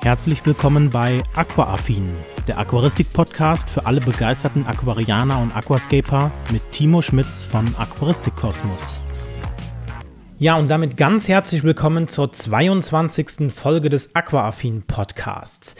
Herzlich willkommen bei Aquaaffin, der Aquaristik-Podcast für alle begeisterten Aquarianer und Aquascaper mit Timo Schmitz von Aquaristik Kosmos. Ja, und damit ganz herzlich willkommen zur 22. Folge des Aquaaffin Podcasts.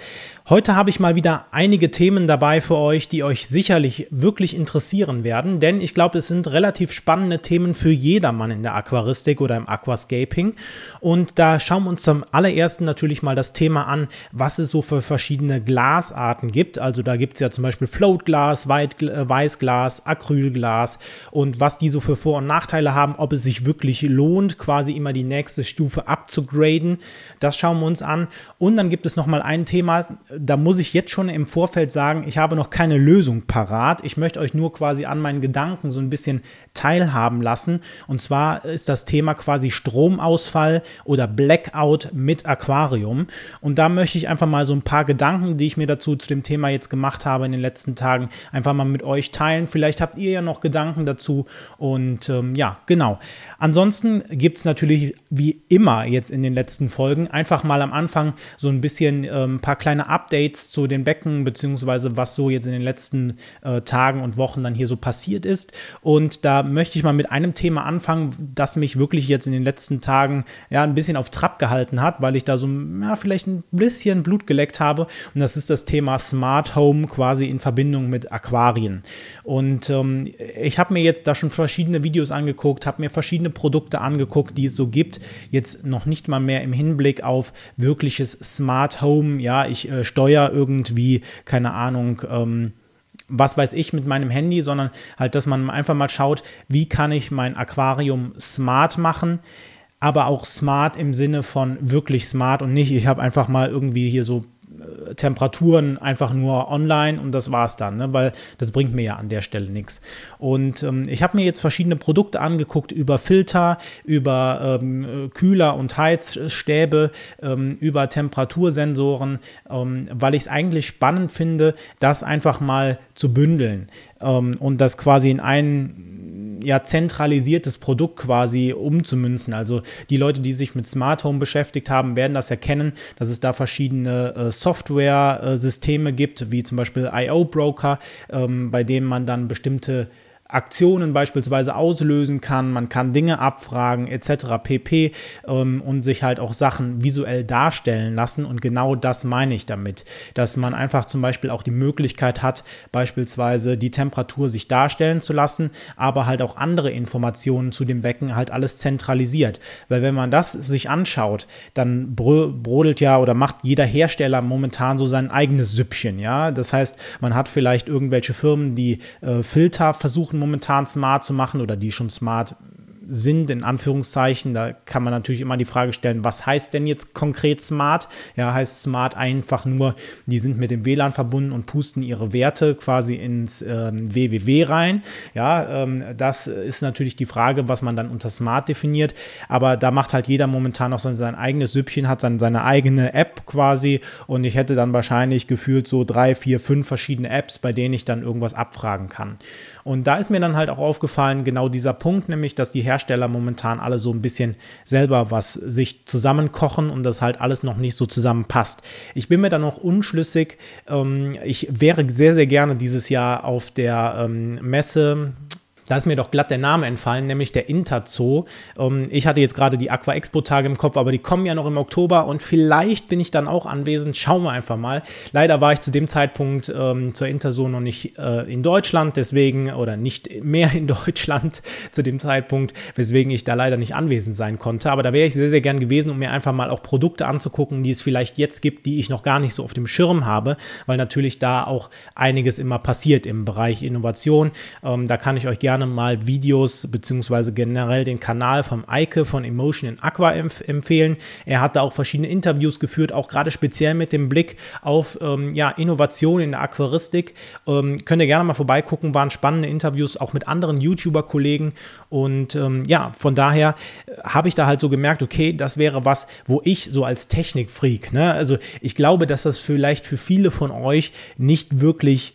Heute habe ich mal wieder einige Themen dabei für euch, die euch sicherlich wirklich interessieren werden, denn ich glaube, es sind relativ spannende Themen für jedermann in der Aquaristik oder im Aquascaping. Und da schauen wir uns zum allerersten natürlich mal das Thema an, was es so für verschiedene Glasarten gibt. Also da gibt es ja zum Beispiel Floatglas, äh, Weißglas, Acrylglas und was die so für Vor- und Nachteile haben, ob es sich wirklich lohnt, quasi immer die nächste Stufe abzugraden. Das schauen wir uns an. Und dann gibt es nochmal ein Thema, da muss ich jetzt schon im Vorfeld sagen, ich habe noch keine Lösung parat. Ich möchte euch nur quasi an meinen Gedanken so ein bisschen teilhaben lassen. Und zwar ist das Thema quasi Stromausfall oder Blackout mit Aquarium. Und da möchte ich einfach mal so ein paar Gedanken, die ich mir dazu zu dem Thema jetzt gemacht habe in den letzten Tagen, einfach mal mit euch teilen. Vielleicht habt ihr ja noch Gedanken dazu. Und ähm, ja, genau. Ansonsten gibt es natürlich wie immer jetzt in den letzten Folgen einfach mal am Anfang so ein bisschen ähm, ein paar kleine Updates zu den Becken, beziehungsweise was so jetzt in den letzten äh, Tagen und Wochen dann hier so passiert ist. Und da möchte ich mal mit einem Thema anfangen, das mich wirklich jetzt in den letzten Tagen ja ein bisschen auf Trab gehalten hat, weil ich da so ja, vielleicht ein bisschen Blut geleckt habe. Und das ist das Thema Smart Home quasi in Verbindung mit Aquarien. Und ähm, ich habe mir jetzt da schon verschiedene Videos angeguckt, habe mir verschiedene verschiedene Produkte angeguckt, die es so gibt. Jetzt noch nicht mal mehr im Hinblick auf wirkliches Smart Home. Ja, ich äh, steuere irgendwie, keine Ahnung, ähm, was weiß ich mit meinem Handy, sondern halt, dass man einfach mal schaut, wie kann ich mein Aquarium smart machen, aber auch smart im Sinne von wirklich smart und nicht, ich habe einfach mal irgendwie hier so Temperaturen einfach nur online und das war's dann, ne? weil das bringt mir ja an der Stelle nichts. Und ähm, ich habe mir jetzt verschiedene Produkte angeguckt über Filter, über ähm, Kühler und Heizstäbe, ähm, über Temperatursensoren, ähm, weil ich es eigentlich spannend finde, das einfach mal zu bündeln ähm, und das quasi in einen ja, zentralisiertes Produkt quasi umzumünzen. Also die Leute, die sich mit Smart Home beschäftigt haben, werden das erkennen, dass es da verschiedene äh, Software-Systeme gibt, wie zum Beispiel IO Broker, ähm, bei denen man dann bestimmte Aktionen beispielsweise auslösen kann, man kann Dinge abfragen etc. pp. Ähm, und sich halt auch Sachen visuell darstellen lassen. Und genau das meine ich damit, dass man einfach zum Beispiel auch die Möglichkeit hat, beispielsweise die Temperatur sich darstellen zu lassen, aber halt auch andere Informationen zu dem Becken halt alles zentralisiert. Weil wenn man das sich anschaut, dann brodelt ja oder macht jeder Hersteller momentan so sein eigenes Süppchen, ja. Das heißt, man hat vielleicht irgendwelche Firmen, die äh, Filter versuchen momentan smart zu machen oder die schon smart sind, in Anführungszeichen. Da kann man natürlich immer die Frage stellen, was heißt denn jetzt konkret smart? Ja, heißt smart einfach nur, die sind mit dem WLAN verbunden und pusten ihre Werte quasi ins äh, WWW rein. Ja, ähm, das ist natürlich die Frage, was man dann unter smart definiert. Aber da macht halt jeder momentan noch so sein eigenes Süppchen, hat dann seine eigene App quasi und ich hätte dann wahrscheinlich gefühlt so drei, vier, fünf verschiedene Apps, bei denen ich dann irgendwas abfragen kann. Und da ist mir dann halt auch aufgefallen, genau dieser Punkt, nämlich, dass die Hersteller momentan alle so ein bisschen selber was sich zusammenkochen und das halt alles noch nicht so zusammenpasst. Ich bin mir da noch unschlüssig. Ähm, ich wäre sehr, sehr gerne dieses Jahr auf der ähm, Messe da ist mir doch glatt der Name entfallen, nämlich der Interzoo. Ähm, ich hatte jetzt gerade die Aqua Expo Tage im Kopf, aber die kommen ja noch im Oktober und vielleicht bin ich dann auch anwesend. Schauen wir einfach mal. Leider war ich zu dem Zeitpunkt ähm, zur Interzoo noch nicht äh, in Deutschland, deswegen oder nicht mehr in Deutschland zu dem Zeitpunkt, weswegen ich da leider nicht anwesend sein konnte. Aber da wäre ich sehr, sehr gern gewesen, um mir einfach mal auch Produkte anzugucken, die es vielleicht jetzt gibt, die ich noch gar nicht so auf dem Schirm habe, weil natürlich da auch einiges immer passiert im Bereich Innovation. Ähm, da kann ich euch gerne gerne mal Videos beziehungsweise generell den Kanal vom Eike von Emotion in Aqua empf empfehlen. Er hat da auch verschiedene Interviews geführt, auch gerade speziell mit dem Blick auf ähm, ja, Innovation in der Aquaristik. Ähm, könnt ihr gerne mal vorbeigucken, waren spannende Interviews auch mit anderen YouTuber-Kollegen und ähm, ja, von daher äh, habe ich da halt so gemerkt, okay, das wäre was, wo ich so als Technikfreak, ne, also ich glaube, dass das vielleicht für viele von euch nicht wirklich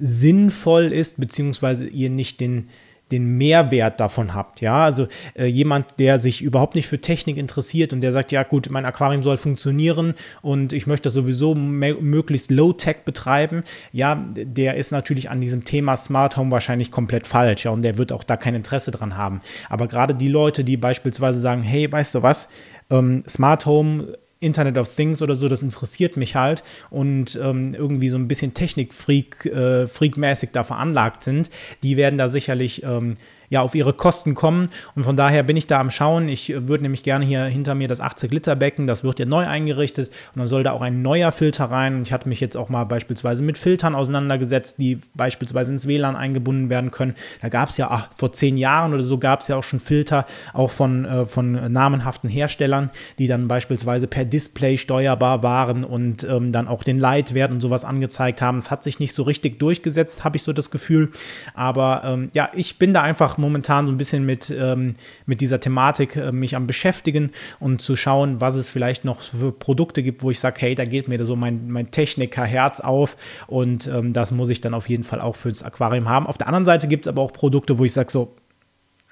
sinnvoll ist, beziehungsweise ihr nicht den, den Mehrwert davon habt. Ja, also äh, jemand, der sich überhaupt nicht für Technik interessiert und der sagt, ja gut, mein Aquarium soll funktionieren und ich möchte das sowieso möglichst low-tech betreiben, ja, der ist natürlich an diesem Thema Smart Home wahrscheinlich komplett falsch. Ja, und der wird auch da kein Interesse dran haben. Aber gerade die Leute, die beispielsweise sagen, hey, weißt du was, ähm, Smart Home Internet of Things oder so, das interessiert mich halt. Und ähm, irgendwie so ein bisschen Technik-Freak, äh, Freak-mäßig da veranlagt sind, die werden da sicherlich ähm, ja auf ihre Kosten kommen. Und von daher bin ich da am Schauen. Ich äh, würde nämlich gerne hier hinter mir das 80-Liter-Becken, das wird ja neu eingerichtet und dann soll da auch ein neuer Filter rein. Und ich hatte mich jetzt auch mal beispielsweise mit Filtern auseinandergesetzt, die beispielsweise ins WLAN eingebunden werden können. Da gab es ja ach, vor zehn Jahren oder so gab es ja auch schon Filter, auch von, äh, von namenhaften Herstellern, die dann beispielsweise per Display steuerbar waren und ähm, dann auch den Leitwert und sowas angezeigt haben. Es hat sich nicht so richtig durchgesetzt, habe ich so das Gefühl. Aber ähm, ja, ich bin da einfach momentan so ein bisschen mit, ähm, mit dieser Thematik äh, mich am beschäftigen und zu schauen, was es vielleicht noch für Produkte gibt, wo ich sage, hey, da geht mir so mein, mein Techniker-Herz auf und ähm, das muss ich dann auf jeden Fall auch fürs Aquarium haben. Auf der anderen Seite gibt es aber auch Produkte, wo ich sage, so,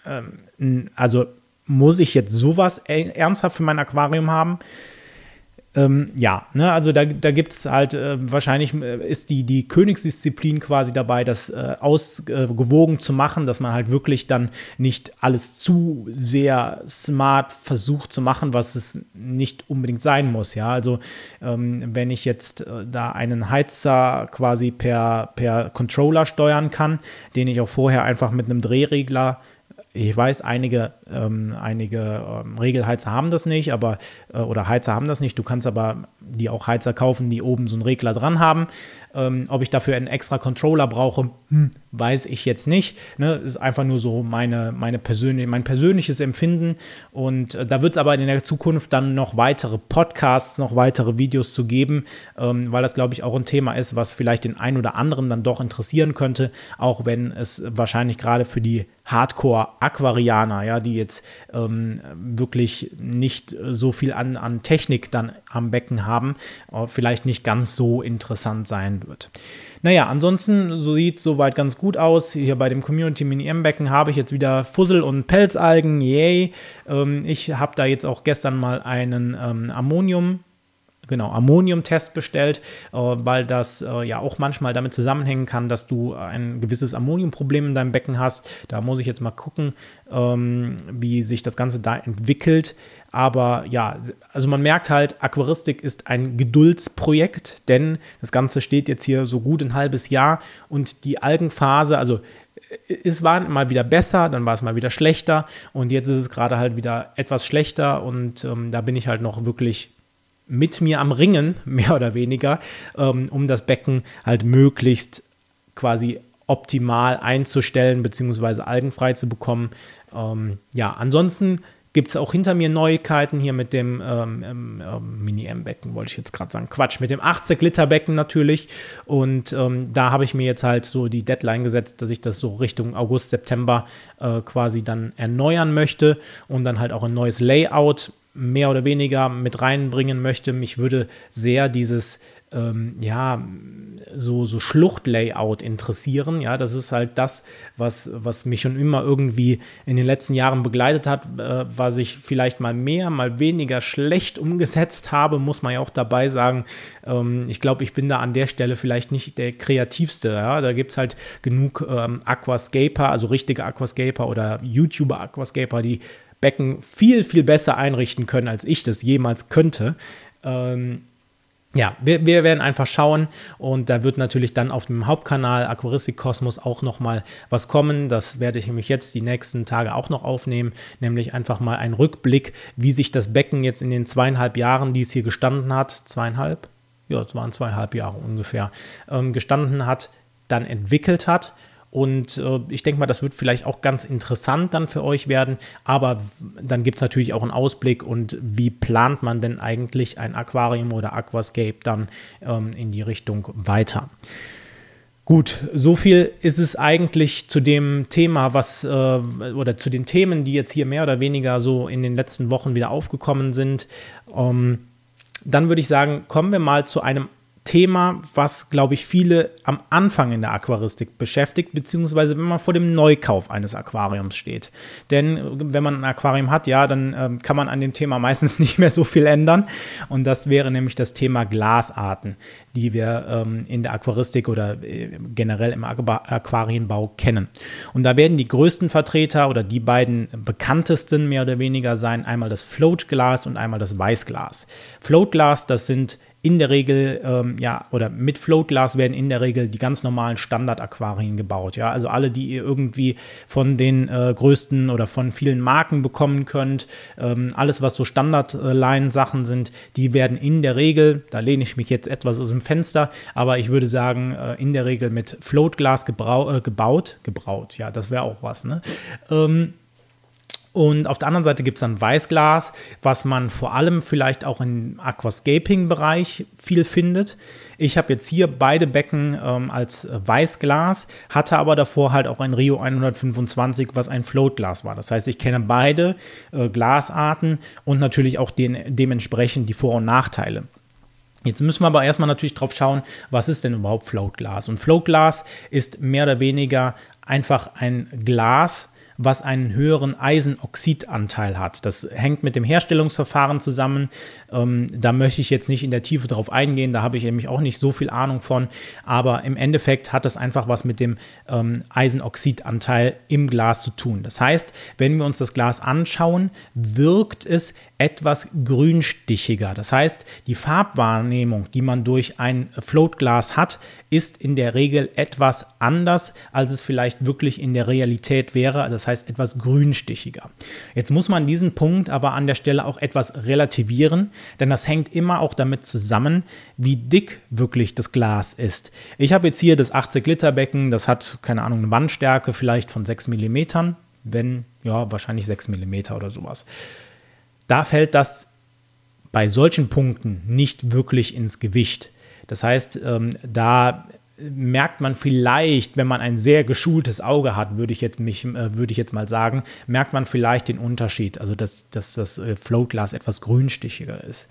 ähm, also muss ich jetzt sowas ernsthaft für mein Aquarium haben? Ähm, ja, ne, also da, da gibt es halt äh, wahrscheinlich äh, ist die, die Königsdisziplin quasi dabei, das äh, ausgewogen äh, zu machen, dass man halt wirklich dann nicht alles zu sehr smart versucht zu machen, was es nicht unbedingt sein muss. Ja, also ähm, wenn ich jetzt äh, da einen Heizer quasi per, per Controller steuern kann, den ich auch vorher einfach mit einem Drehregler ich weiß, einige, ähm, einige ähm, Regelheizer haben das nicht, aber äh, oder Heizer haben das nicht. Du kannst aber die auch Heizer kaufen, die oben so einen Regler dran haben. Ähm, ob ich dafür einen extra Controller brauche, hm, weiß ich jetzt nicht. Ne? Ist einfach nur so meine, meine persönlich, mein persönliches Empfinden. Und äh, da wird es aber in der Zukunft dann noch weitere Podcasts, noch weitere Videos zu geben, ähm, weil das, glaube ich, auch ein Thema ist, was vielleicht den einen oder anderen dann doch interessieren könnte, auch wenn es wahrscheinlich gerade für die Hardcore-Aquarianer, ja, die jetzt ähm, wirklich nicht so viel an, an Technik dann am Becken haben, äh, vielleicht nicht ganz so interessant sein wird. Naja, ansonsten so sieht soweit ganz gut aus. Hier bei dem Community Mini M-Becken habe ich jetzt wieder Fussel- und Pelzalgen. Yay! Ähm, ich habe da jetzt auch gestern mal einen ähm, Ammonium genau, Ammoniumtest bestellt, äh, weil das äh, ja auch manchmal damit zusammenhängen kann, dass du ein gewisses Ammoniumproblem in deinem Becken hast. Da muss ich jetzt mal gucken, ähm, wie sich das Ganze da entwickelt. Aber ja, also man merkt halt, Aquaristik ist ein Geduldsprojekt, denn das Ganze steht jetzt hier so gut ein halbes Jahr und die Algenphase, also äh, es war mal wieder besser, dann war es mal wieder schlechter und jetzt ist es gerade halt wieder etwas schlechter und ähm, da bin ich halt noch wirklich mit mir am Ringen, mehr oder weniger, ähm, um das Becken halt möglichst quasi optimal einzustellen bzw. algenfrei zu bekommen. Ähm, ja, ansonsten gibt es auch hinter mir Neuigkeiten hier mit dem ähm, ähm, ähm Mini-M-Becken, wollte ich jetzt gerade sagen. Quatsch, mit dem 80-Liter-Becken natürlich. Und ähm, da habe ich mir jetzt halt so die Deadline gesetzt, dass ich das so Richtung August, September äh, quasi dann erneuern möchte und dann halt auch ein neues Layout mehr oder weniger mit reinbringen möchte. Mich würde sehr dieses ähm, ja, so, so Schluchtlayout interessieren. Ja, das ist halt das, was, was mich schon immer irgendwie in den letzten Jahren begleitet hat, äh, was ich vielleicht mal mehr, mal weniger schlecht umgesetzt habe, muss man ja auch dabei sagen. Ähm, ich glaube, ich bin da an der Stelle vielleicht nicht der kreativste. Ja? Da gibt es halt genug ähm, Aquascaper, also richtige Aquascaper oder YouTuber Aquascaper, die Becken viel, viel besser einrichten können, als ich das jemals könnte. Ähm, ja, wir, wir, werden einfach schauen und da wird natürlich dann auf dem Hauptkanal Aquaristik Kosmos auch noch mal was kommen. Das werde ich nämlich jetzt die nächsten Tage auch noch aufnehmen, nämlich einfach mal ein Rückblick, wie sich das Becken jetzt in den zweieinhalb Jahren, die es hier gestanden hat, zweieinhalb, ja, es waren zweieinhalb Jahre ungefähr, ähm, gestanden hat, dann entwickelt hat und äh, ich denke mal, das wird vielleicht auch ganz interessant dann für euch werden. Aber dann gibt es natürlich auch einen Ausblick und wie plant man denn eigentlich ein Aquarium oder Aquascape dann ähm, in die Richtung weiter. Gut, so viel ist es eigentlich zu dem Thema, was äh, oder zu den Themen, die jetzt hier mehr oder weniger so in den letzten Wochen wieder aufgekommen sind. Ähm, dann würde ich sagen, kommen wir mal zu einem Thema, was, glaube ich, viele am Anfang in der Aquaristik beschäftigt, beziehungsweise wenn man vor dem Neukauf eines Aquariums steht. Denn wenn man ein Aquarium hat, ja, dann ähm, kann man an dem Thema meistens nicht mehr so viel ändern. Und das wäre nämlich das Thema Glasarten, die wir ähm, in der Aquaristik oder äh, generell im Aquarienbau kennen. Und da werden die größten Vertreter oder die beiden bekanntesten mehr oder weniger sein, einmal das Floatglas und einmal das Weißglas. Floatglas, das sind in der Regel, ähm, ja, oder mit Floatglas werden in der Regel die ganz normalen Standard-Aquarien gebaut. Ja, also alle, die ihr irgendwie von den äh, größten oder von vielen Marken bekommen könnt, ähm, alles, was so Standard-Line-Sachen sind, die werden in der Regel, da lehne ich mich jetzt etwas aus dem Fenster, aber ich würde sagen, äh, in der Regel mit Floatglas äh, gebaut, gebraut, ja, das wäre auch was, ne? Ähm, und auf der anderen Seite gibt es dann Weißglas, was man vor allem vielleicht auch im Aquascaping-Bereich viel findet. Ich habe jetzt hier beide Becken ähm, als Weißglas, hatte aber davor halt auch ein Rio 125, was ein Floatglas war. Das heißt, ich kenne beide äh, Glasarten und natürlich auch den, dementsprechend die Vor- und Nachteile. Jetzt müssen wir aber erstmal natürlich drauf schauen, was ist denn überhaupt Floatglas? Und Floatglas ist mehr oder weniger einfach ein Glas, was einen höheren Eisenoxidanteil hat. Das hängt mit dem Herstellungsverfahren zusammen. Ähm, da möchte ich jetzt nicht in der Tiefe drauf eingehen, da habe ich nämlich auch nicht so viel Ahnung von. Aber im Endeffekt hat das einfach was mit dem ähm, Eisenoxidanteil im Glas zu tun. Das heißt, wenn wir uns das Glas anschauen, wirkt es etwas grünstichiger. Das heißt, die Farbwahrnehmung, die man durch ein Floatglas hat, ist in der Regel etwas anders, als es vielleicht wirklich in der Realität wäre. Das heißt, etwas grünstichiger. Jetzt muss man diesen Punkt aber an der Stelle auch etwas relativieren, denn das hängt immer auch damit zusammen, wie dick wirklich das Glas ist. Ich habe jetzt hier das 80 Liter Becken, das hat keine Ahnung, eine Wandstärke vielleicht von 6 mm, wenn ja, wahrscheinlich 6 mm oder sowas da fällt das bei solchen Punkten nicht wirklich ins Gewicht. Das heißt, ähm, da merkt man vielleicht, wenn man ein sehr geschultes Auge hat, würde ich jetzt mich, äh, würde ich jetzt mal sagen, merkt man vielleicht den Unterschied, also dass, dass das äh, Floatglas etwas grünstichiger ist.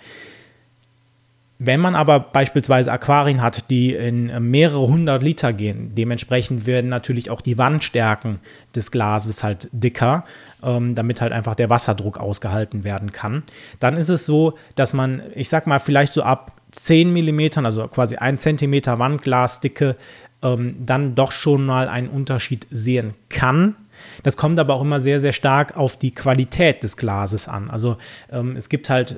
Wenn man aber beispielsweise Aquarien hat, die in äh, mehrere hundert Liter gehen, dementsprechend werden natürlich auch die Wandstärken des Glases halt dicker, ähm, damit halt einfach der Wasserdruck ausgehalten werden kann. Dann ist es so, dass man, ich sag mal, vielleicht so ab 10 mm, also quasi 1 cm Wandglasdicke, ähm, dann doch schon mal einen Unterschied sehen kann das kommt aber auch immer sehr, sehr stark auf die Qualität des Glases an. Also ähm, es gibt halt,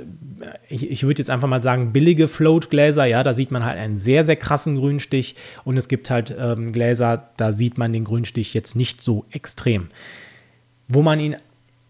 ich, ich würde jetzt einfach mal sagen, billige Float-Gläser, ja, da sieht man halt einen sehr, sehr krassen Grünstich und es gibt halt ähm, Gläser, da sieht man den Grünstich jetzt nicht so extrem. Wo man ihn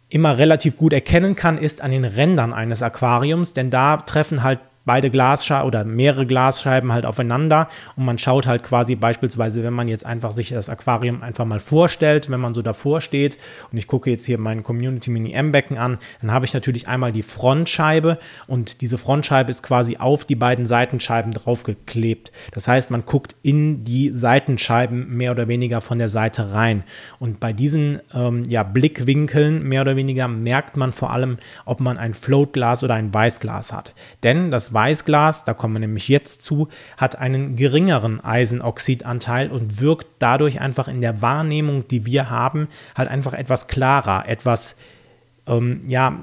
immer relativ gut erkennen kann, ist an den Rändern eines Aquariums, denn da treffen halt beide Glasscheiben oder mehrere Glasscheiben halt aufeinander und man schaut halt quasi beispielsweise, wenn man jetzt einfach sich das Aquarium einfach mal vorstellt, wenn man so davor steht und ich gucke jetzt hier mein Community Mini M-Becken an, dann habe ich natürlich einmal die Frontscheibe und diese Frontscheibe ist quasi auf die beiden Seitenscheiben draufgeklebt. Das heißt, man guckt in die Seitenscheiben mehr oder weniger von der Seite rein und bei diesen ähm, ja, Blickwinkeln mehr oder weniger merkt man vor allem, ob man ein Floatglas oder ein Weißglas hat. Denn das Weißglas, da kommen wir nämlich jetzt zu, hat einen geringeren Eisenoxidanteil und wirkt dadurch einfach in der Wahrnehmung, die wir haben, halt einfach etwas klarer, etwas, ähm, ja,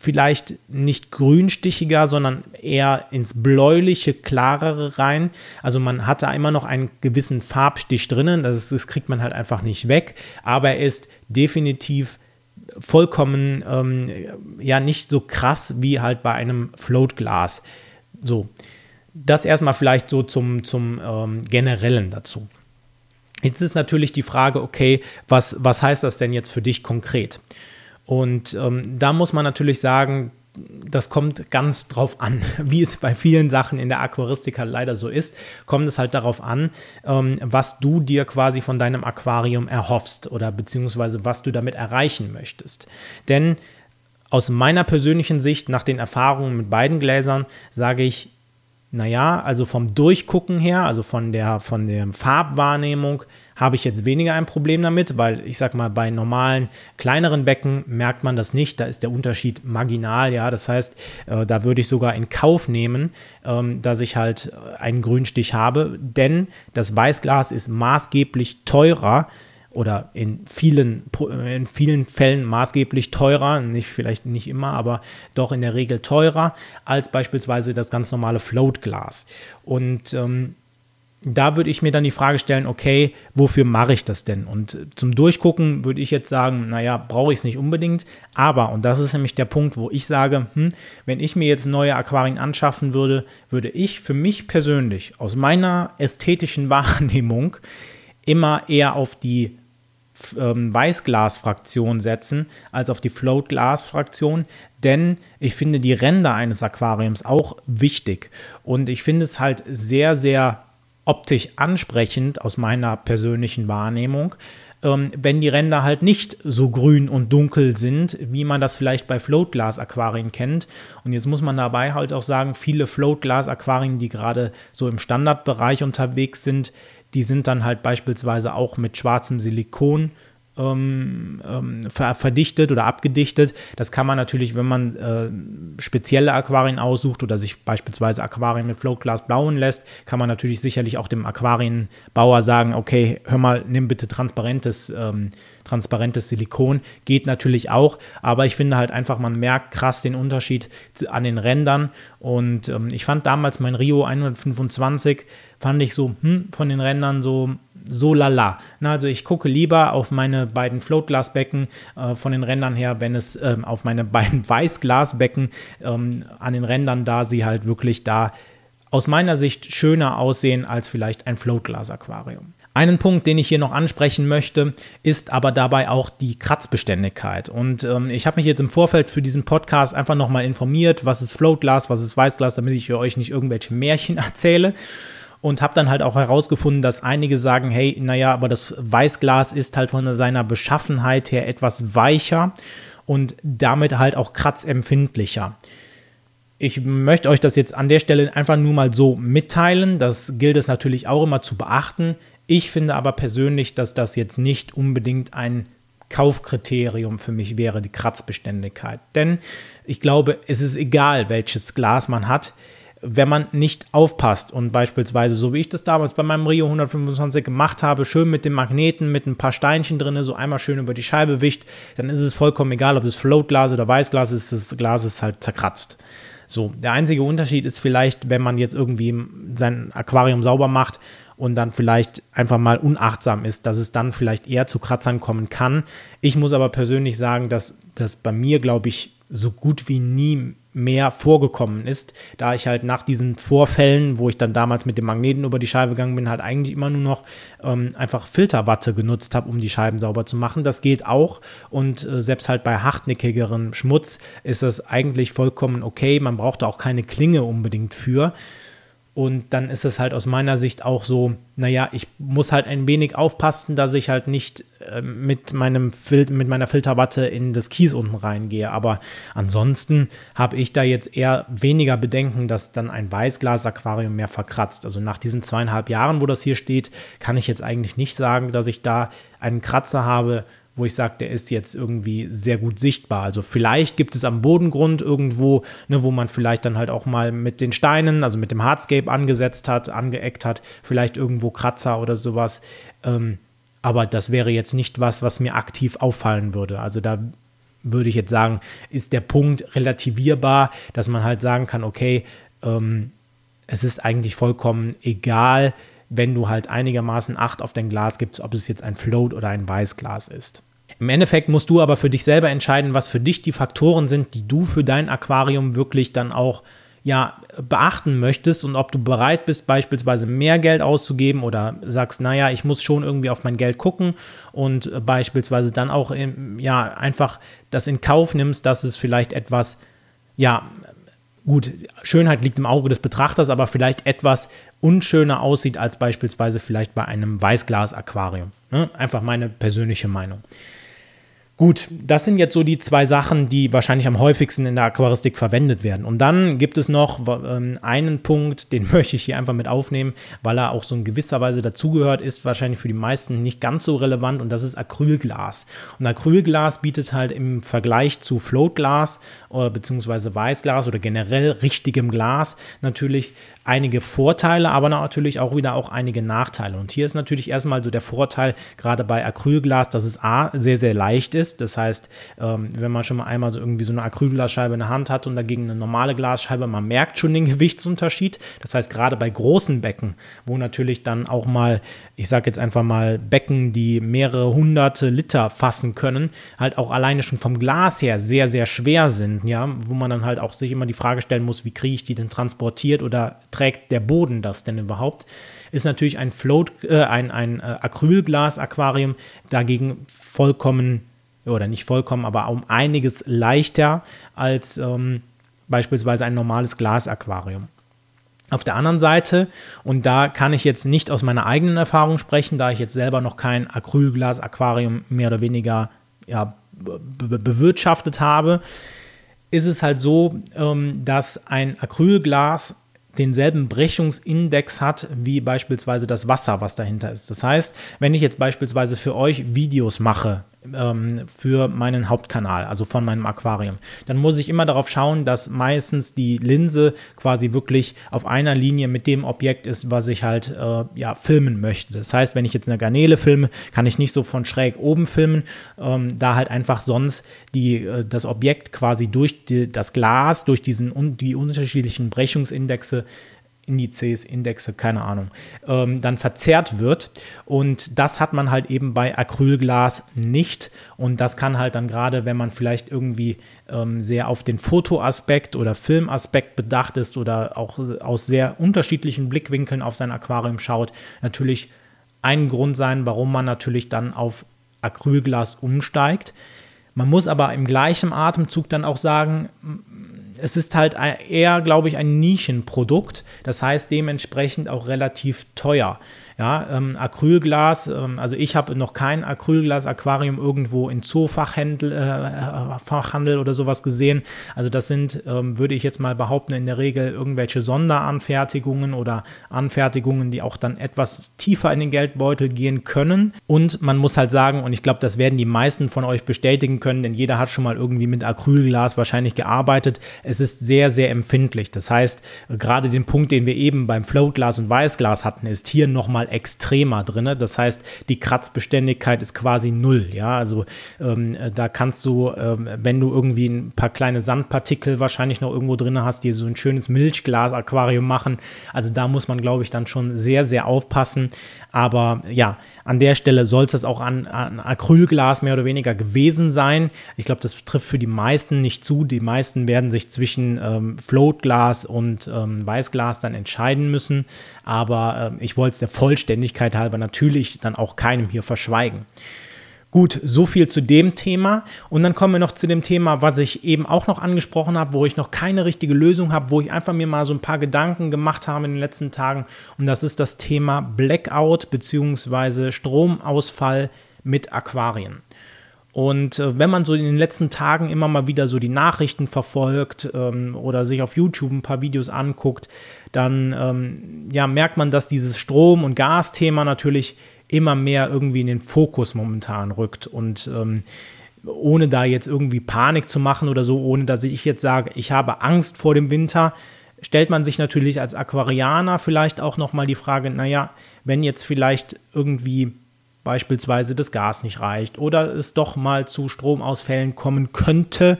vielleicht nicht grünstichiger, sondern eher ins bläuliche, klarere rein. Also man hat da immer noch einen gewissen Farbstich drinnen, das, das kriegt man halt einfach nicht weg, aber er ist definitiv vollkommen, ähm, ja, nicht so krass wie halt bei einem Floatglas. So, das erstmal vielleicht so zum, zum ähm, Generellen dazu. Jetzt ist natürlich die Frage, okay, was, was heißt das denn jetzt für dich konkret? Und ähm, da muss man natürlich sagen, das kommt ganz drauf an, wie es bei vielen Sachen in der Aquaristik halt leider so ist, kommt es halt darauf an, ähm, was du dir quasi von deinem Aquarium erhoffst oder beziehungsweise was du damit erreichen möchtest. Denn aus meiner persönlichen Sicht, nach den Erfahrungen mit beiden Gläsern, sage ich, naja, also vom Durchgucken her, also von der, von der Farbwahrnehmung, habe ich jetzt weniger ein Problem damit, weil ich sag mal, bei normalen, kleineren Becken merkt man das nicht. Da ist der Unterschied marginal, ja. Das heißt, äh, da würde ich sogar in Kauf nehmen, ähm, dass ich halt einen Grünstich habe, denn das Weißglas ist maßgeblich teurer oder in vielen, in vielen Fällen maßgeblich teurer, nicht vielleicht nicht immer, aber doch in der Regel teurer als beispielsweise das ganz normale Floatglas. Und ähm, da würde ich mir dann die Frage stellen, okay, wofür mache ich das denn? Und zum Durchgucken würde ich jetzt sagen, naja, brauche ich es nicht unbedingt. Aber, und das ist nämlich der Punkt, wo ich sage, hm, wenn ich mir jetzt neue Aquarien anschaffen würde, würde ich für mich persönlich aus meiner ästhetischen Wahrnehmung immer eher auf die ähm, Weißglas-Fraktion setzen als auf die Floatglas-Fraktion, denn ich finde die Ränder eines Aquariums auch wichtig und ich finde es halt sehr, sehr optisch ansprechend aus meiner persönlichen Wahrnehmung, ähm, wenn die Ränder halt nicht so grün und dunkel sind, wie man das vielleicht bei Floatglas-Aquarien kennt. Und jetzt muss man dabei halt auch sagen, viele Floatglas-Aquarien, die gerade so im Standardbereich unterwegs sind, die sind dann halt beispielsweise auch mit schwarzem Silikon ähm, ähm, verdichtet oder abgedichtet. Das kann man natürlich, wenn man äh, spezielle Aquarien aussucht oder sich beispielsweise Aquarien mit Floatglas blauen lässt, kann man natürlich sicherlich auch dem Aquarienbauer sagen, okay, hör mal, nimm bitte transparentes, ähm, transparentes Silikon. Geht natürlich auch, aber ich finde halt einfach, man merkt krass den Unterschied an den Rändern und ähm, ich fand damals mein Rio 125, fand ich so hm, von den Rändern so so lala. Na, also ich gucke lieber auf meine beiden Floatglasbecken äh, von den Rändern her, wenn es äh, auf meine beiden Weißglasbecken ähm, an den Rändern, da sie halt wirklich da aus meiner Sicht schöner aussehen als vielleicht ein Floatglas-Aquarium. Einen Punkt, den ich hier noch ansprechen möchte, ist aber dabei auch die Kratzbeständigkeit. Und ähm, ich habe mich jetzt im Vorfeld für diesen Podcast einfach nochmal informiert, was ist Floatglas, was ist Weißglas, damit ich für euch nicht irgendwelche Märchen erzähle und habe dann halt auch herausgefunden, dass einige sagen, hey, naja, aber das Weißglas ist halt von seiner Beschaffenheit her etwas weicher und damit halt auch kratzempfindlicher. Ich möchte euch das jetzt an der Stelle einfach nur mal so mitteilen. Das gilt es natürlich auch immer zu beachten. Ich finde aber persönlich, dass das jetzt nicht unbedingt ein Kaufkriterium für mich wäre, die Kratzbeständigkeit. Denn ich glaube, es ist egal, welches Glas man hat wenn man nicht aufpasst und beispielsweise, so wie ich das damals bei meinem Rio 125 gemacht habe, schön mit dem Magneten, mit ein paar Steinchen drin, so einmal schön über die Scheibe wischt, dann ist es vollkommen egal, ob es Floatglas oder Weißglas ist, das Glas ist halt zerkratzt. So, der einzige Unterschied ist vielleicht, wenn man jetzt irgendwie sein Aquarium sauber macht und dann vielleicht einfach mal unachtsam ist, dass es dann vielleicht eher zu Kratzern kommen kann. Ich muss aber persönlich sagen, dass das bei mir, glaube ich, so gut wie nie mehr vorgekommen ist, da ich halt nach diesen Vorfällen, wo ich dann damals mit dem Magneten über die Scheibe gegangen bin, halt eigentlich immer nur noch ähm, einfach Filterwatte genutzt habe, um die Scheiben sauber zu machen. Das geht auch und äh, selbst halt bei hartnäckigerem Schmutz ist das eigentlich vollkommen okay. Man braucht da auch keine Klinge unbedingt für. Und dann ist es halt aus meiner Sicht auch so, naja, ich muss halt ein wenig aufpassen, dass ich halt nicht äh, mit, meinem Fil mit meiner Filterwatte in das Kies unten reingehe. Aber ansonsten habe ich da jetzt eher weniger Bedenken, dass dann ein Weißglas-Aquarium mehr verkratzt. Also nach diesen zweieinhalb Jahren, wo das hier steht, kann ich jetzt eigentlich nicht sagen, dass ich da einen Kratzer habe, wo ich sage, der ist jetzt irgendwie sehr gut sichtbar. Also vielleicht gibt es am Bodengrund irgendwo, ne, wo man vielleicht dann halt auch mal mit den Steinen, also mit dem Hardscape angesetzt hat, angeeckt hat, vielleicht irgendwo Kratzer oder sowas. Ähm, aber das wäre jetzt nicht was, was mir aktiv auffallen würde. Also da würde ich jetzt sagen, ist der Punkt relativierbar, dass man halt sagen kann, okay, ähm, es ist eigentlich vollkommen egal, wenn du halt einigermaßen Acht auf dein Glas gibst, ob es jetzt ein Float oder ein Weißglas ist. Im Endeffekt musst du aber für dich selber entscheiden, was für dich die Faktoren sind, die du für dein Aquarium wirklich dann auch ja, beachten möchtest und ob du bereit bist, beispielsweise mehr Geld auszugeben oder sagst, naja, ich muss schon irgendwie auf mein Geld gucken und beispielsweise dann auch ja, einfach das in Kauf nimmst, dass es vielleicht etwas, ja, gut, Schönheit liegt im Auge des Betrachters, aber vielleicht etwas unschöner aussieht als beispielsweise vielleicht bei einem Weißglas-Aquarium. Ne? Einfach meine persönliche Meinung. Gut, das sind jetzt so die zwei Sachen, die wahrscheinlich am häufigsten in der Aquaristik verwendet werden. Und dann gibt es noch ähm, einen Punkt, den möchte ich hier einfach mit aufnehmen, weil er auch so in gewisser Weise dazugehört, ist wahrscheinlich für die meisten nicht ganz so relevant und das ist Acrylglas. Und Acrylglas bietet halt im Vergleich zu Floatglas äh, beziehungsweise Weißglas oder generell richtigem Glas natürlich einige Vorteile, aber natürlich auch wieder auch einige Nachteile. Und hier ist natürlich erstmal so der Vorteil, gerade bei Acrylglas, dass es A, sehr, sehr leicht ist. Das heißt, ähm, wenn man schon mal einmal so irgendwie so eine Acrylglasscheibe in der Hand hat und dagegen eine normale Glasscheibe, man merkt schon den Gewichtsunterschied. Das heißt, gerade bei großen Becken, wo natürlich dann auch mal, ich sage jetzt einfach mal, Becken, die mehrere hunderte Liter fassen können, halt auch alleine schon vom Glas her sehr, sehr schwer sind, ja, wo man dann halt auch sich immer die Frage stellen muss, wie kriege ich die denn transportiert oder trägt der Boden das denn überhaupt? Ist natürlich ein Float, äh, ein, ein äh, Acrylglas-Aquarium dagegen vollkommen, oder nicht vollkommen, aber um einiges leichter als ähm, beispielsweise ein normales Glasaquarium. Auf der anderen Seite, und da kann ich jetzt nicht aus meiner eigenen Erfahrung sprechen, da ich jetzt selber noch kein Acrylglas-Aquarium mehr oder weniger ja, be bewirtschaftet habe, ist es halt so, ähm, dass ein Acrylglas denselben Brechungsindex hat wie beispielsweise das Wasser, was dahinter ist. Das heißt, wenn ich jetzt beispielsweise für euch Videos mache ähm, für meinen Hauptkanal, also von meinem Aquarium, dann muss ich immer darauf schauen, dass meistens die Linse quasi wirklich auf einer Linie mit dem Objekt ist, was ich halt äh, ja, filmen möchte. Das heißt, wenn ich jetzt eine Garnele filme, kann ich nicht so von schräg oben filmen, ähm, da halt einfach sonst die, äh, das Objekt quasi durch die, das Glas, durch diesen, die unterschiedlichen Brechungsindexe Indizes, Indexe, keine Ahnung, ähm, dann verzerrt wird. Und das hat man halt eben bei Acrylglas nicht. Und das kann halt dann gerade, wenn man vielleicht irgendwie ähm, sehr auf den Fotoaspekt oder Filmaspekt bedacht ist oder auch aus sehr unterschiedlichen Blickwinkeln auf sein Aquarium schaut, natürlich ein Grund sein, warum man natürlich dann auf Acrylglas umsteigt. Man muss aber im gleichen Atemzug dann auch sagen, es ist halt eher, glaube ich, ein Nischenprodukt. Das heißt dementsprechend auch relativ teuer. Ja, ähm, Acrylglas, ähm, also ich habe noch kein Acrylglas-Aquarium irgendwo in Zoofachhandel äh, Fachhandel oder sowas gesehen. Also das sind, ähm, würde ich jetzt mal behaupten, in der Regel irgendwelche Sonderanfertigungen oder Anfertigungen, die auch dann etwas tiefer in den Geldbeutel gehen können. Und man muss halt sagen, und ich glaube, das werden die meisten von euch bestätigen können, denn jeder hat schon mal irgendwie mit Acrylglas wahrscheinlich gearbeitet. Es ist sehr, sehr empfindlich. Das heißt, gerade den Punkt, den wir eben beim Floatglas und Weißglas hatten, ist hier nochmal extremer drin. Das heißt, die Kratzbeständigkeit ist quasi null. Ja, also ähm, da kannst du, ähm, wenn du irgendwie ein paar kleine Sandpartikel wahrscheinlich noch irgendwo drin hast, die so ein schönes Milchglas-Aquarium machen. Also da muss man, glaube ich, dann schon sehr, sehr aufpassen. Aber ja, an der Stelle soll es das auch an, an, Acrylglas mehr oder weniger gewesen sein. Ich glaube, das trifft für die meisten nicht zu. Die meisten werden sich zwischen ähm, Floatglas und ähm, Weißglas dann entscheiden müssen. Aber äh, ich wollte es der Vollständigkeit halber natürlich dann auch keinem hier verschweigen. Gut, so viel zu dem Thema. Und dann kommen wir noch zu dem Thema, was ich eben auch noch angesprochen habe, wo ich noch keine richtige Lösung habe, wo ich einfach mir mal so ein paar Gedanken gemacht habe in den letzten Tagen. Und das ist das Thema Blackout bzw. Stromausfall mit Aquarien. Und äh, wenn man so in den letzten Tagen immer mal wieder so die Nachrichten verfolgt ähm, oder sich auf YouTube ein paar Videos anguckt, dann ähm, ja, merkt man, dass dieses Strom- und Gasthema natürlich immer mehr irgendwie in den Fokus momentan rückt und ähm, ohne da jetzt irgendwie Panik zu machen oder so, ohne dass ich jetzt sage, ich habe Angst vor dem Winter, stellt man sich natürlich als Aquarianer vielleicht auch nochmal die Frage, naja, wenn jetzt vielleicht irgendwie beispielsweise das Gas nicht reicht oder es doch mal zu Stromausfällen kommen könnte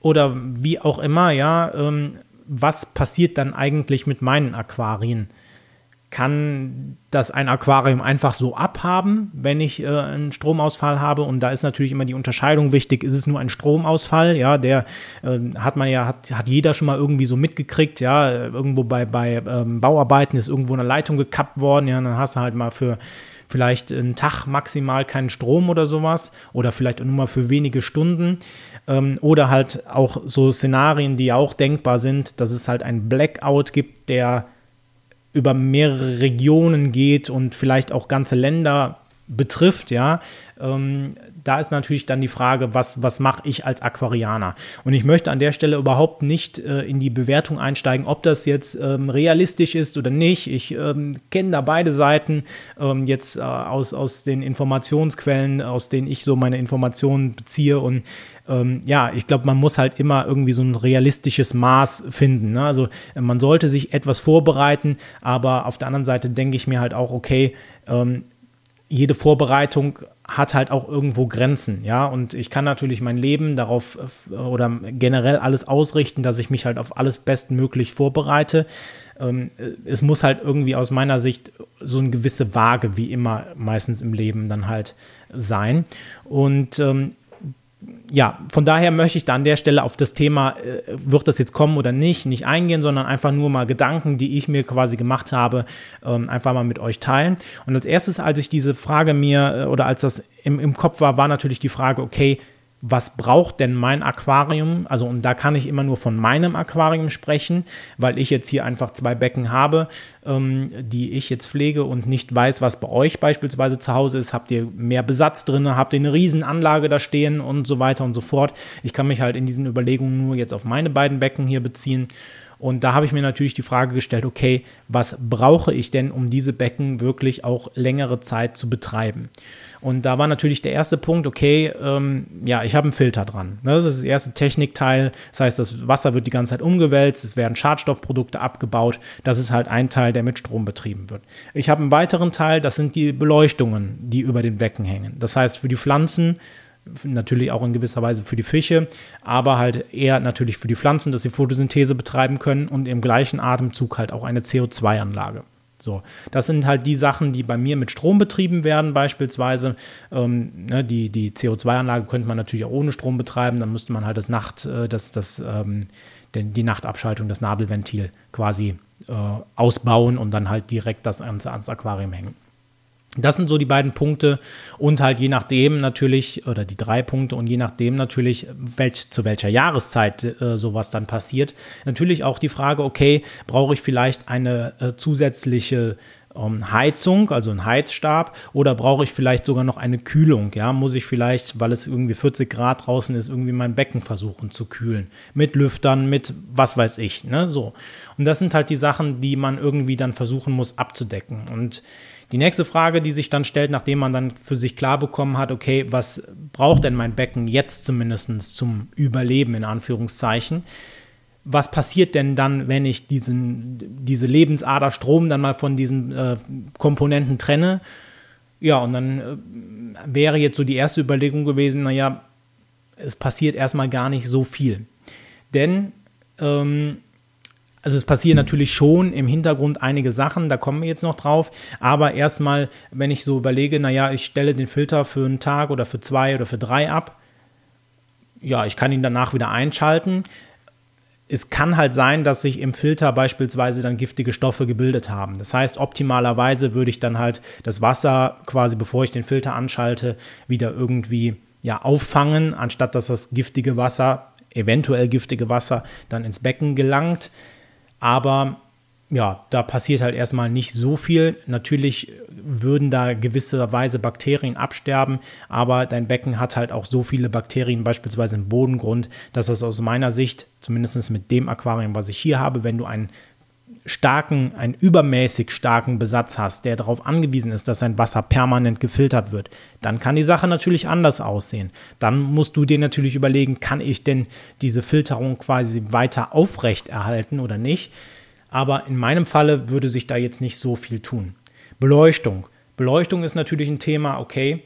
oder wie auch immer, ja, ähm, was passiert dann eigentlich mit meinen Aquarien? Kann das ein Aquarium einfach so abhaben, wenn ich äh, einen Stromausfall habe. Und da ist natürlich immer die Unterscheidung wichtig. Ist es nur ein Stromausfall? Ja, der äh, hat man ja, hat, hat jeder schon mal irgendwie so mitgekriegt. Ja, irgendwo bei, bei ähm, Bauarbeiten ist irgendwo eine Leitung gekappt worden. Ja, dann hast du halt mal für vielleicht einen Tag maximal keinen Strom oder sowas. Oder vielleicht nur mal für wenige Stunden. Ähm, oder halt auch so Szenarien, die auch denkbar sind, dass es halt ein Blackout gibt, der über mehrere Regionen geht und vielleicht auch ganze Länder betrifft, ja, ähm, da ist natürlich dann die Frage, was, was mache ich als Aquarianer? Und ich möchte an der Stelle überhaupt nicht äh, in die Bewertung einsteigen, ob das jetzt ähm, realistisch ist oder nicht. Ich ähm, kenne da beide Seiten ähm, jetzt äh, aus, aus den Informationsquellen, aus denen ich so meine Informationen beziehe und ähm, ja, ich glaube, man muss halt immer irgendwie so ein realistisches Maß finden. Ne? Also äh, man sollte sich etwas vorbereiten, aber auf der anderen Seite denke ich mir halt auch, okay, ähm, jede Vorbereitung hat halt auch irgendwo Grenzen, ja, und ich kann natürlich mein Leben darauf äh, oder generell alles ausrichten, dass ich mich halt auf alles bestmöglich vorbereite. Ähm, äh, es muss halt irgendwie aus meiner Sicht so eine gewisse Waage, wie immer meistens im Leben dann halt sein. Und ähm, ja, von daher möchte ich da an der Stelle auf das Thema, äh, wird das jetzt kommen oder nicht, nicht eingehen, sondern einfach nur mal Gedanken, die ich mir quasi gemacht habe, ähm, einfach mal mit euch teilen. Und als erstes, als ich diese Frage mir äh, oder als das im, im Kopf war, war natürlich die Frage, okay, was braucht denn mein Aquarium? Also, und da kann ich immer nur von meinem Aquarium sprechen, weil ich jetzt hier einfach zwei Becken habe, ähm, die ich jetzt pflege und nicht weiß, was bei euch beispielsweise zu Hause ist. Habt ihr mehr Besatz drin? Habt ihr eine Riesenanlage da stehen und so weiter und so fort? Ich kann mich halt in diesen Überlegungen nur jetzt auf meine beiden Becken hier beziehen. Und da habe ich mir natürlich die Frage gestellt, okay, was brauche ich denn, um diese Becken wirklich auch längere Zeit zu betreiben? Und da war natürlich der erste Punkt, okay, ähm, ja, ich habe einen Filter dran. Ne? Das ist das erste Technikteil. Das heißt, das Wasser wird die ganze Zeit umgewälzt, es werden Schadstoffprodukte abgebaut. Das ist halt ein Teil, der mit Strom betrieben wird. Ich habe einen weiteren Teil, das sind die Beleuchtungen, die über den Becken hängen. Das heißt, für die Pflanzen natürlich auch in gewisser Weise für die Fische, aber halt eher natürlich für die Pflanzen, dass sie Photosynthese betreiben können und im gleichen Atemzug halt auch eine CO2-Anlage. So, das sind halt die Sachen, die bei mir mit Strom betrieben werden, beispielsweise. Ähm, ne, die die CO2-Anlage könnte man natürlich auch ohne Strom betreiben, dann müsste man halt das Nacht, äh, das, das, ähm, den, die Nachtabschaltung, das Nabelventil quasi äh, ausbauen und dann halt direkt das ans, ans Aquarium hängen. Das sind so die beiden Punkte und halt je nachdem natürlich, oder die drei Punkte und je nachdem natürlich, welch, zu welcher Jahreszeit äh, sowas dann passiert. Natürlich auch die Frage, okay, brauche ich vielleicht eine äh, zusätzliche ähm, Heizung, also einen Heizstab, oder brauche ich vielleicht sogar noch eine Kühlung? Ja, muss ich vielleicht, weil es irgendwie 40 Grad draußen ist, irgendwie mein Becken versuchen zu kühlen. Mit Lüftern, mit was weiß ich, ne, so. Und das sind halt die Sachen, die man irgendwie dann versuchen muss abzudecken. Und die nächste Frage, die sich dann stellt, nachdem man dann für sich klar bekommen hat, okay, was braucht denn mein Becken jetzt zumindest zum Überleben in Anführungszeichen? Was passiert denn dann, wenn ich diesen, diese Lebensader Strom dann mal von diesen äh, Komponenten trenne? Ja, und dann äh, wäre jetzt so die erste Überlegung gewesen, naja, es passiert erstmal gar nicht so viel. Denn ähm, also es passieren natürlich schon im Hintergrund einige Sachen, da kommen wir jetzt noch drauf. Aber erstmal, wenn ich so überlege, naja, ich stelle den Filter für einen Tag oder für zwei oder für drei ab, ja, ich kann ihn danach wieder einschalten. Es kann halt sein, dass sich im Filter beispielsweise dann giftige Stoffe gebildet haben. Das heißt, optimalerweise würde ich dann halt das Wasser quasi, bevor ich den Filter anschalte, wieder irgendwie ja, auffangen, anstatt dass das giftige Wasser, eventuell giftige Wasser, dann ins Becken gelangt. Aber ja, da passiert halt erstmal nicht so viel. Natürlich würden da gewisserweise Bakterien absterben, aber dein Becken hat halt auch so viele Bakterien, beispielsweise im Bodengrund, dass das aus meiner Sicht, zumindest mit dem Aquarium, was ich hier habe, wenn du einen starken, einen übermäßig starken Besatz hast, der darauf angewiesen ist, dass sein Wasser permanent gefiltert wird, dann kann die Sache natürlich anders aussehen. Dann musst du dir natürlich überlegen, kann ich denn diese Filterung quasi weiter aufrecht erhalten oder nicht? Aber in meinem Falle würde sich da jetzt nicht so viel tun. Beleuchtung. Beleuchtung ist natürlich ein Thema, okay.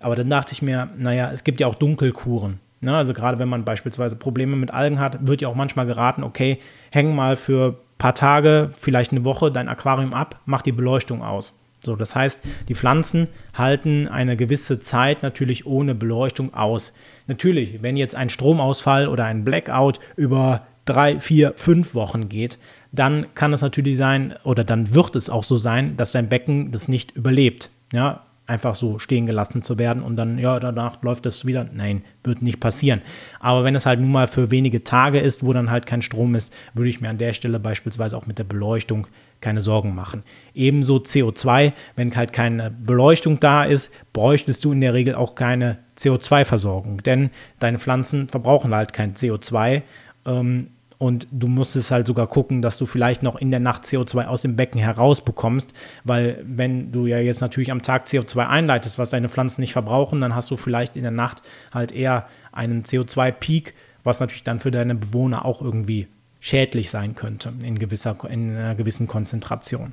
Aber dann dachte ich mir, naja, es gibt ja auch Dunkelkuren. Ne? Also gerade wenn man beispielsweise Probleme mit Algen hat, wird ja auch manchmal geraten, okay, häng mal für paar Tage, vielleicht eine Woche dein Aquarium ab, mach die Beleuchtung aus. So, das heißt, die Pflanzen halten eine gewisse Zeit natürlich ohne Beleuchtung aus. Natürlich, wenn jetzt ein Stromausfall oder ein Blackout über drei, vier, fünf Wochen geht, dann kann es natürlich sein, oder dann wird es auch so sein, dass dein Becken das nicht überlebt. Ja, einfach so stehen gelassen zu werden und dann, ja, danach läuft das wieder. Nein, wird nicht passieren. Aber wenn es halt nun mal für wenige Tage ist, wo dann halt kein Strom ist, würde ich mir an der Stelle beispielsweise auch mit der Beleuchtung keine Sorgen machen. Ebenso CO2, wenn halt keine Beleuchtung da ist, bräuchtest du in der Regel auch keine CO2-Versorgung, denn deine Pflanzen verbrauchen halt kein CO2 ähm, und du musstest halt sogar gucken, dass du vielleicht noch in der Nacht CO2 aus dem Becken herausbekommst, weil wenn du ja jetzt natürlich am Tag CO2 einleitest, was deine Pflanzen nicht verbrauchen, dann hast du vielleicht in der Nacht halt eher einen CO2-Peak, was natürlich dann für deine Bewohner auch irgendwie schädlich sein könnte in, gewisser, in einer gewissen Konzentration.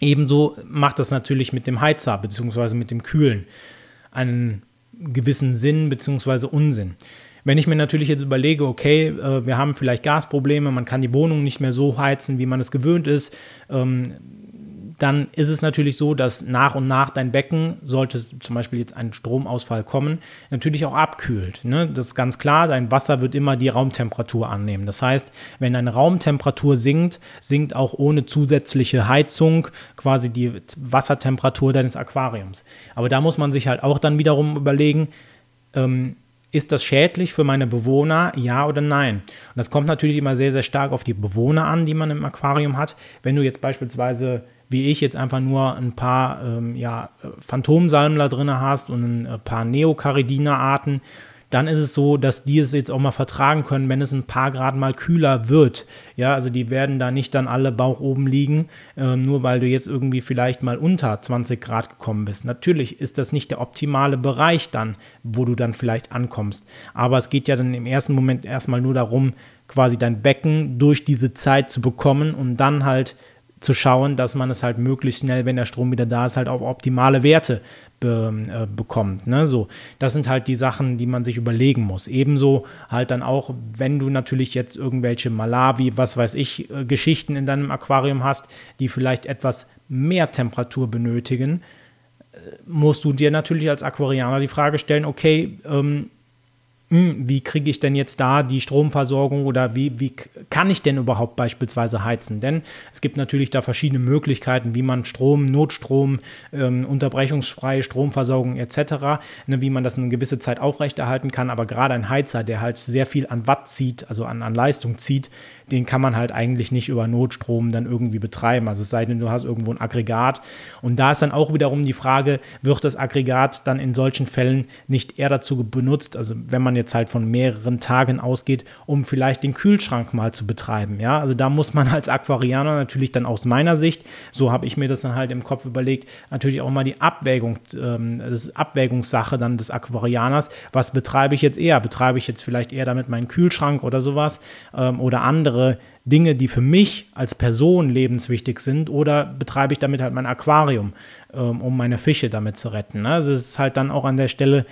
Ebenso macht das natürlich mit dem Heizer bzw. mit dem Kühlen einen gewissen Sinn bzw. Unsinn. Wenn ich mir natürlich jetzt überlege, okay, äh, wir haben vielleicht Gasprobleme, man kann die Wohnung nicht mehr so heizen, wie man es gewöhnt ist, ähm, dann ist es natürlich so, dass nach und nach dein Becken, sollte zum Beispiel jetzt ein Stromausfall kommen, natürlich auch abkühlt. Ne? Das ist ganz klar, dein Wasser wird immer die Raumtemperatur annehmen. Das heißt, wenn deine Raumtemperatur sinkt, sinkt auch ohne zusätzliche Heizung quasi die Wassertemperatur deines Aquariums. Aber da muss man sich halt auch dann wiederum überlegen, ähm, ist das schädlich für meine Bewohner, ja oder nein? Und das kommt natürlich immer sehr, sehr stark auf die Bewohner an, die man im Aquarium hat. Wenn du jetzt beispielsweise wie ich jetzt einfach nur ein paar ähm, ja, Phantomsalmler drin hast und ein paar Neocaridina-Arten, dann ist es so, dass die es jetzt auch mal vertragen können, wenn es ein paar Grad mal kühler wird. Ja, also die werden da nicht dann alle Bauch oben liegen, äh, nur weil du jetzt irgendwie vielleicht mal unter 20 Grad gekommen bist. Natürlich ist das nicht der optimale Bereich dann, wo du dann vielleicht ankommst. Aber es geht ja dann im ersten Moment erstmal nur darum, quasi dein Becken durch diese Zeit zu bekommen und dann halt zu schauen, dass man es halt möglichst schnell, wenn der Strom wieder da ist, halt auf optimale Werte be, äh, bekommt. Ne? So, das sind halt die Sachen, die man sich überlegen muss. Ebenso halt dann auch, wenn du natürlich jetzt irgendwelche Malawi, was weiß ich, äh, Geschichten in deinem Aquarium hast, die vielleicht etwas mehr Temperatur benötigen, äh, musst du dir natürlich als Aquarianer die Frage stellen, okay, ähm, hm, wie kriege ich denn jetzt da die Stromversorgung oder wie, wie kann ich denn überhaupt beispielsweise heizen? Denn es gibt natürlich da verschiedene Möglichkeiten, wie man Strom, Notstrom, ähm, unterbrechungsfreie Stromversorgung etc., ne, wie man das eine gewisse Zeit aufrechterhalten kann. Aber gerade ein Heizer, der halt sehr viel an Watt zieht, also an, an Leistung zieht, den kann man halt eigentlich nicht über Notstrom dann irgendwie betreiben. Also es sei denn, du hast irgendwo ein Aggregat. Und da ist dann auch wiederum die Frage, wird das Aggregat dann in solchen Fällen nicht eher dazu benutzt, also wenn man jetzt halt von mehreren Tagen ausgeht, um vielleicht den Kühlschrank mal zu betreiben. Ja, also da muss man als Aquarianer natürlich dann aus meiner Sicht, so habe ich mir das dann halt im Kopf überlegt, natürlich auch mal die Abwägung, ähm, das Abwägungssache dann des Aquarianers. Was betreibe ich jetzt eher? Betreibe ich jetzt vielleicht eher damit meinen Kühlschrank oder sowas ähm, oder andere andere Dinge, die für mich als Person lebenswichtig sind, oder betreibe ich damit halt mein Aquarium, ähm, um meine Fische damit zu retten. Ne? Also es ist halt dann auch an der Stelle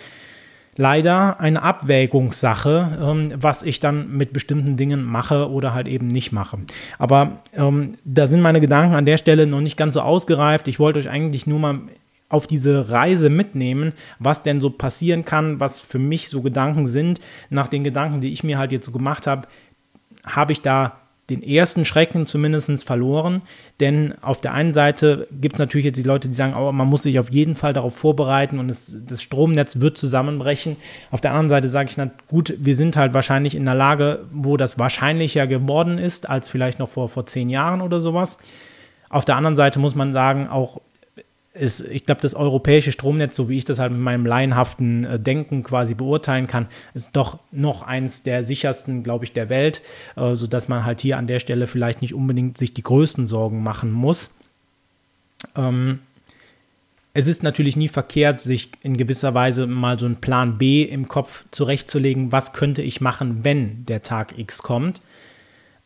leider eine Abwägungssache, ähm, was ich dann mit bestimmten Dingen mache oder halt eben nicht mache. Aber ähm, da sind meine Gedanken an der Stelle noch nicht ganz so ausgereift. Ich wollte euch eigentlich nur mal auf diese Reise mitnehmen, was denn so passieren kann, was für mich so Gedanken sind, nach den Gedanken, die ich mir halt jetzt so gemacht habe, habe ich da den ersten Schrecken zumindest verloren. Denn auf der einen Seite gibt es natürlich jetzt die Leute, die sagen, oh, man muss sich auf jeden Fall darauf vorbereiten und es, das Stromnetz wird zusammenbrechen. Auf der anderen Seite sage ich, na gut, wir sind halt wahrscheinlich in der Lage, wo das wahrscheinlicher geworden ist, als vielleicht noch vor, vor zehn Jahren oder sowas. Auf der anderen Seite muss man sagen, auch ist, ich glaube, das europäische Stromnetz, so wie ich das halt mit meinem laienhaften äh, Denken quasi beurteilen kann, ist doch noch eins der sichersten, glaube ich, der Welt, äh, sodass man halt hier an der Stelle vielleicht nicht unbedingt sich die größten Sorgen machen muss. Ähm, es ist natürlich nie verkehrt, sich in gewisser Weise mal so einen Plan B im Kopf zurechtzulegen, was könnte ich machen, wenn der Tag X kommt.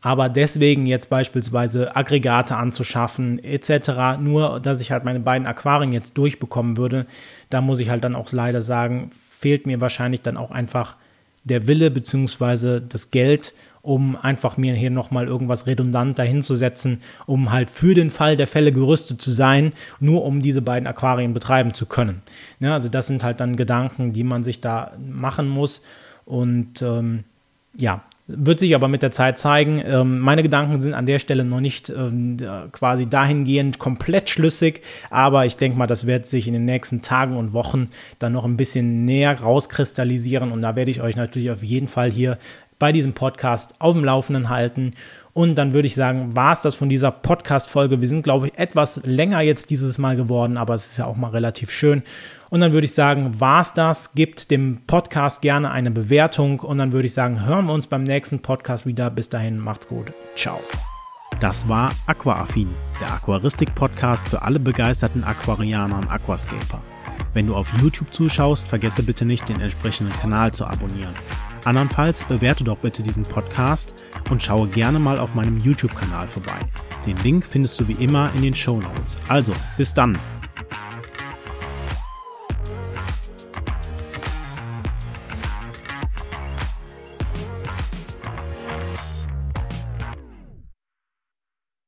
Aber deswegen jetzt beispielsweise Aggregate anzuschaffen etc., nur dass ich halt meine beiden Aquarien jetzt durchbekommen würde, da muss ich halt dann auch leider sagen, fehlt mir wahrscheinlich dann auch einfach der Wille bzw. das Geld, um einfach mir hier nochmal irgendwas redundant dahinzusetzen, um halt für den Fall der Fälle gerüstet zu sein, nur um diese beiden Aquarien betreiben zu können. Ja, also das sind halt dann Gedanken, die man sich da machen muss. Und ähm, ja, wird sich aber mit der Zeit zeigen. Ähm, meine Gedanken sind an der Stelle noch nicht ähm, quasi dahingehend komplett schlüssig, aber ich denke mal, das wird sich in den nächsten Tagen und Wochen dann noch ein bisschen näher rauskristallisieren und da werde ich euch natürlich auf jeden Fall hier bei diesem Podcast auf dem Laufenden halten Und dann würde ich sagen, war es das von dieser Podcast-Folge. Wir sind, glaube ich, etwas länger jetzt dieses Mal geworden, aber es ist ja auch mal relativ schön. Und dann würde ich sagen, war es das. Gebt dem Podcast gerne eine Bewertung. Und dann würde ich sagen, hören wir uns beim nächsten Podcast wieder. Bis dahin, macht's gut. Ciao. Das war Aquaaffin, der Aquaristik-Podcast für alle begeisterten Aquarianer und Aquascaper. Wenn du auf YouTube zuschaust, vergesse bitte nicht, den entsprechenden Kanal zu abonnieren. Andernfalls bewerte doch bitte diesen Podcast und schaue gerne mal auf meinem YouTube-Kanal vorbei. Den Link findest du wie immer in den Show Notes. Also, bis dann!